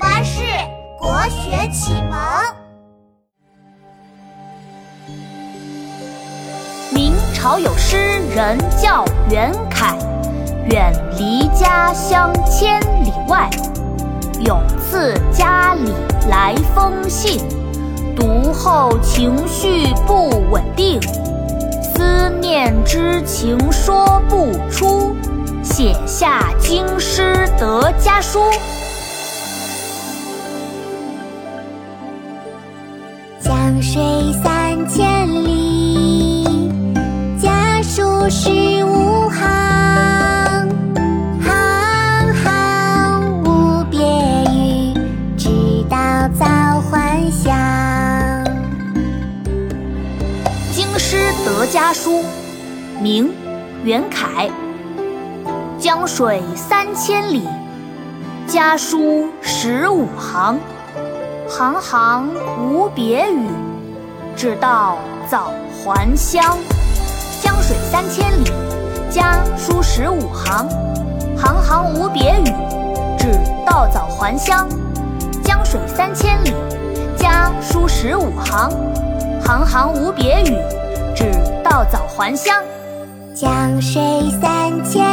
巴士国学启蒙。明朝有诗人叫袁凯，远离家乡千里外，有次家里来封信，读后情绪不稳定，思念之情说不出，写下京师得家书。江水三千里，家书十五行。行行无别语，直到早还乡。京师得家书，明，袁凯。江水三千里，家书十五行。行行无别语，只道早还乡。江水三千里，家书十五行。行行无别语，只道早还乡。江水三千里，家书十五行。行行无别语，只道早还乡。江水三千